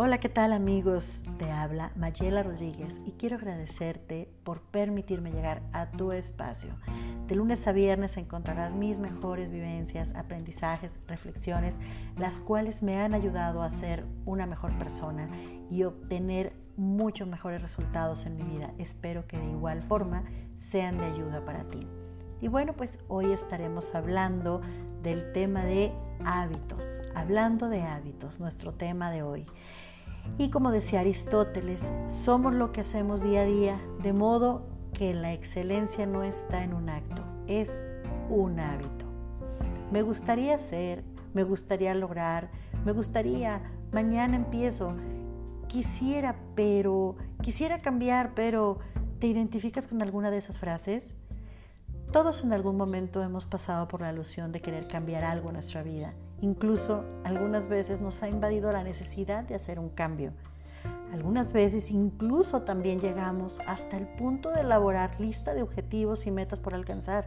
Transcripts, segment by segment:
Hola, ¿qué tal amigos? Te habla Mayela Rodríguez y quiero agradecerte por permitirme llegar a tu espacio. De lunes a viernes encontrarás mis mejores vivencias, aprendizajes, reflexiones, las cuales me han ayudado a ser una mejor persona y obtener muchos mejores resultados en mi vida. Espero que de igual forma sean de ayuda para ti. Y bueno, pues hoy estaremos hablando del tema de hábitos, hablando de hábitos, nuestro tema de hoy. Y como decía Aristóteles, somos lo que hacemos día a día, de modo que la excelencia no está en un acto, es un hábito. Me gustaría ser, me gustaría lograr, me gustaría, mañana empiezo, quisiera, pero, quisiera cambiar, pero, ¿te identificas con alguna de esas frases? Todos en algún momento hemos pasado por la ilusión de querer cambiar algo en nuestra vida. Incluso algunas veces nos ha invadido la necesidad de hacer un cambio. Algunas veces incluso también llegamos hasta el punto de elaborar lista de objetivos y metas por alcanzar.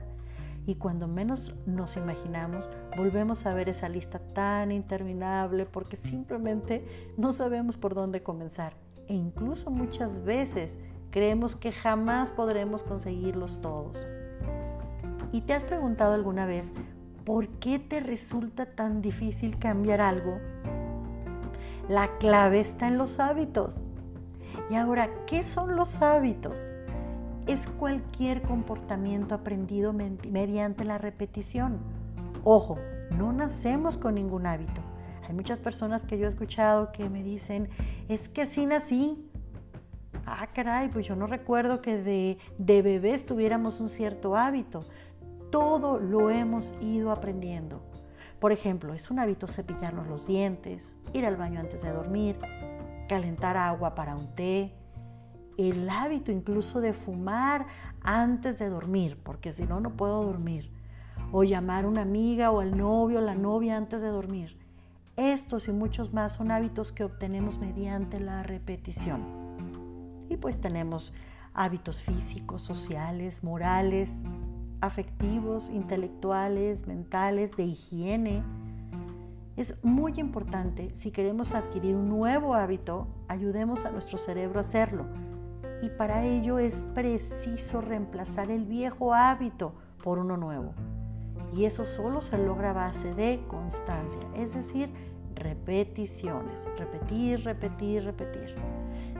Y cuando menos nos imaginamos, volvemos a ver esa lista tan interminable porque simplemente no sabemos por dónde comenzar. E incluso muchas veces creemos que jamás podremos conseguirlos todos. ¿Y te has preguntado alguna vez por qué te resulta tan difícil cambiar algo? La clave está en los hábitos. Y ahora, ¿qué son los hábitos? Es cualquier comportamiento aprendido mediante la repetición. Ojo, no nacemos con ningún hábito. Hay muchas personas que yo he escuchado que me dicen, es que así nací. Ah, caray, pues yo no recuerdo que de, de bebés tuviéramos un cierto hábito todo lo hemos ido aprendiendo. Por ejemplo, es un hábito cepillarnos los dientes, ir al baño antes de dormir, calentar agua para un té, el hábito incluso de fumar antes de dormir, porque si no, no puedo dormir, o llamar a una amiga o al novio o la novia antes de dormir. Estos y muchos más son hábitos que obtenemos mediante la repetición. Y pues tenemos hábitos físicos, sociales, morales, afectivos, intelectuales, mentales, de higiene. Es muy importante, si queremos adquirir un nuevo hábito, ayudemos a nuestro cerebro a hacerlo. Y para ello es preciso reemplazar el viejo hábito por uno nuevo. Y eso solo se logra a base de constancia, es decir, repeticiones. Repetir, repetir, repetir.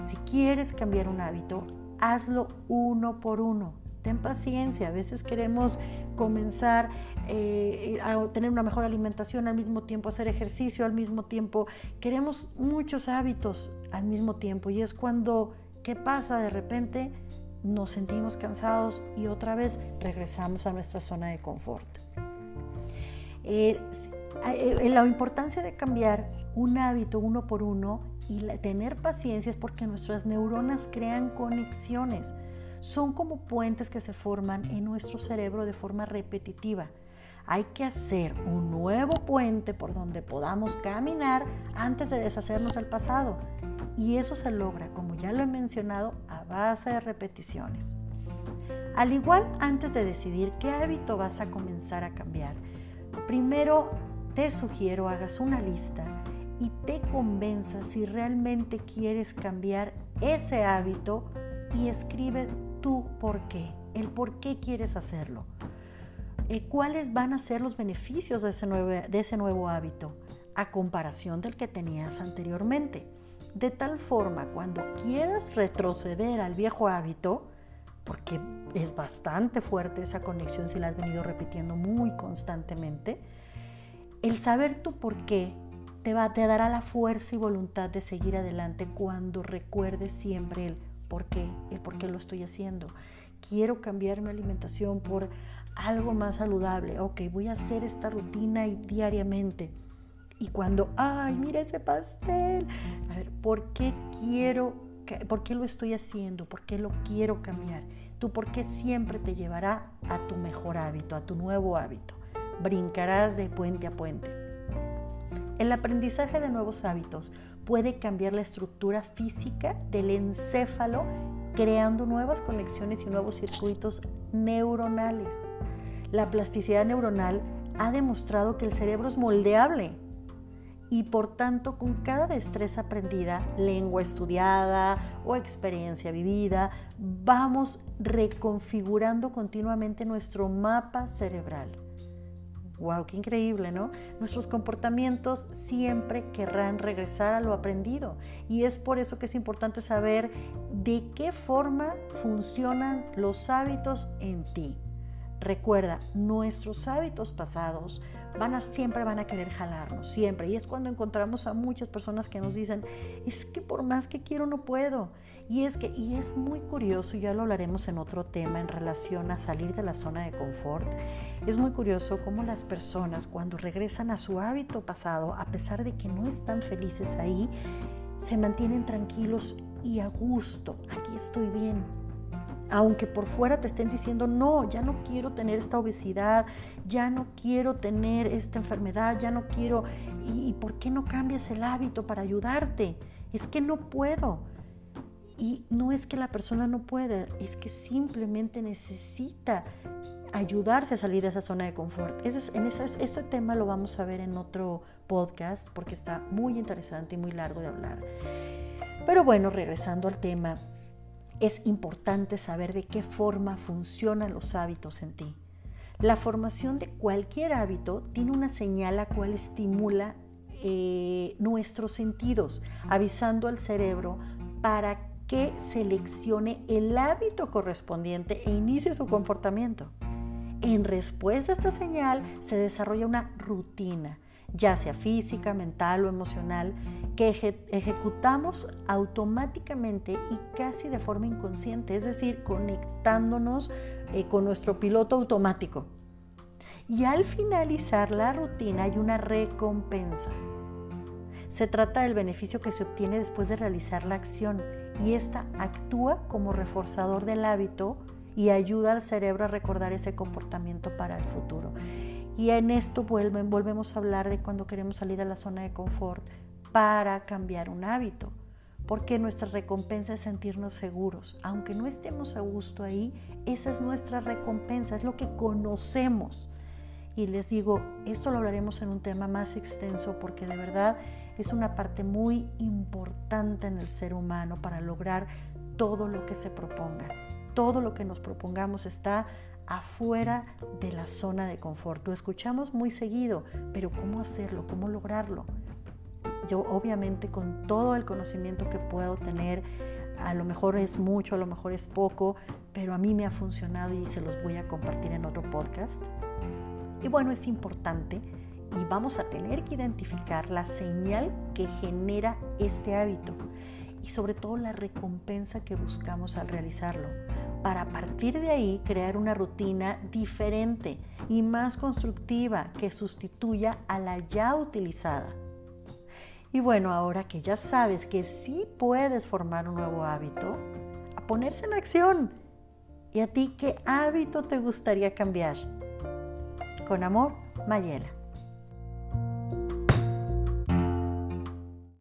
Si quieres cambiar un hábito, hazlo uno por uno ten paciencia, a veces queremos comenzar eh, a tener una mejor alimentación al mismo tiempo, hacer ejercicio al mismo tiempo, queremos muchos hábitos al mismo tiempo y es cuando, ¿qué pasa? De repente nos sentimos cansados y otra vez regresamos a nuestra zona de confort. Eh, eh, la importancia de cambiar un hábito uno por uno y tener paciencia es porque nuestras neuronas crean conexiones son como puentes que se forman en nuestro cerebro de forma repetitiva. Hay que hacer un nuevo puente por donde podamos caminar antes de deshacernos del pasado. Y eso se logra, como ya lo he mencionado, a base de repeticiones. Al igual, antes de decidir qué hábito vas a comenzar a cambiar, primero te sugiero hagas una lista y te convenzas si realmente quieres cambiar ese hábito y escribe tu por qué, el por qué quieres hacerlo. Eh, ¿Cuáles van a ser los beneficios de ese, nuevo, hábito a comparación del que tenías anteriormente? De tal forma, cuando quieras retroceder al viejo hábito, porque es bastante fuerte esa conexión si la has venido repitiendo muy constantemente, el saber tu por qué te, va, te dará la fuerza y voluntad de seguir adelante cuando recuerdes siempre el por qué, el por qué lo estoy haciendo. Quiero cambiar mi alimentación por algo más saludable. Ok, voy a hacer esta rutina diariamente. Y cuando, ay, mira ese pastel, a ver, ¿por qué quiero, por qué lo estoy haciendo? ¿Por qué lo quiero cambiar? Tú, por qué siempre te llevará a tu mejor hábito, a tu nuevo hábito. Brincarás de puente a puente. El aprendizaje de nuevos hábitos puede cambiar la estructura física del encéfalo, creando nuevas conexiones y nuevos circuitos neuronales. La plasticidad neuronal ha demostrado que el cerebro es moldeable y por tanto con cada destreza aprendida, lengua estudiada o experiencia vivida, vamos reconfigurando continuamente nuestro mapa cerebral. ¡Wow! ¡Qué increíble, ¿no? Nuestros comportamientos siempre querrán regresar a lo aprendido y es por eso que es importante saber de qué forma funcionan los hábitos en ti. Recuerda, nuestros hábitos pasados van a, siempre van a querer jalarnos, siempre. Y es cuando encontramos a muchas personas que nos dicen, es que por más que quiero no puedo. Y es que, y es muy curioso, ya lo hablaremos en otro tema en relación a salir de la zona de confort. Es muy curioso cómo las personas cuando regresan a su hábito pasado, a pesar de que no están felices ahí, se mantienen tranquilos y a gusto. Aquí estoy bien, aunque por fuera te estén diciendo, no, ya no quiero tener esta obesidad, ya no quiero tener esta enfermedad, ya no quiero, ¿y, por qué no cambias el hábito para ayudarte? Es que no puedo. Y no es que la persona no pueda, es que simplemente necesita ayudarse a salir de esa zona de confort. Ese, en ese, ese tema lo vamos a ver en otro podcast porque está muy interesante y muy largo de hablar. Pero bueno, regresando al tema, es importante saber de qué forma funcionan los hábitos en ti. La formación de cualquier hábito tiene una señal la cual estimula eh, nuestros sentidos, avisando al cerebro para que seleccione el hábito correspondiente e inicie su comportamiento. En respuesta a esta señal se desarrolla una rutina ya sea física, mental o emocional, que ejecutamos automáticamente y casi de forma inconsciente, es decir, conectándonos eh, con nuestro piloto automático. Y al finalizar la rutina hay una recompensa. Se trata del beneficio que se obtiene después de realizar la acción y esta actúa como reforzador del hábito y ayuda al cerebro a recordar ese comportamiento para el futuro. Y en esto vuelven, volvemos a hablar de cuando queremos salir de la zona de confort para cambiar un hábito. Porque nuestra recompensa es sentirnos seguros. Aunque no estemos a gusto ahí, esa es nuestra recompensa, es lo que conocemos. Y les digo, esto lo hablaremos en un tema más extenso porque de verdad es una parte muy importante en el ser humano para lograr todo lo que se proponga. Todo lo que nos propongamos está afuera de la zona de confort. Lo escuchamos muy seguido, pero ¿cómo hacerlo? ¿Cómo lograrlo? Yo obviamente con todo el conocimiento que puedo tener, a lo mejor es mucho, a lo mejor es poco, pero a mí me ha funcionado y se los voy a compartir en otro podcast. Y bueno, es importante y vamos a tener que identificar la señal que genera este hábito y sobre todo la recompensa que buscamos al realizarlo para a partir de ahí crear una rutina diferente y más constructiva que sustituya a la ya utilizada. Y bueno, ahora que ya sabes que sí puedes formar un nuevo hábito, a ponerse en acción. ¿Y a ti qué hábito te gustaría cambiar? Con amor, Mayela.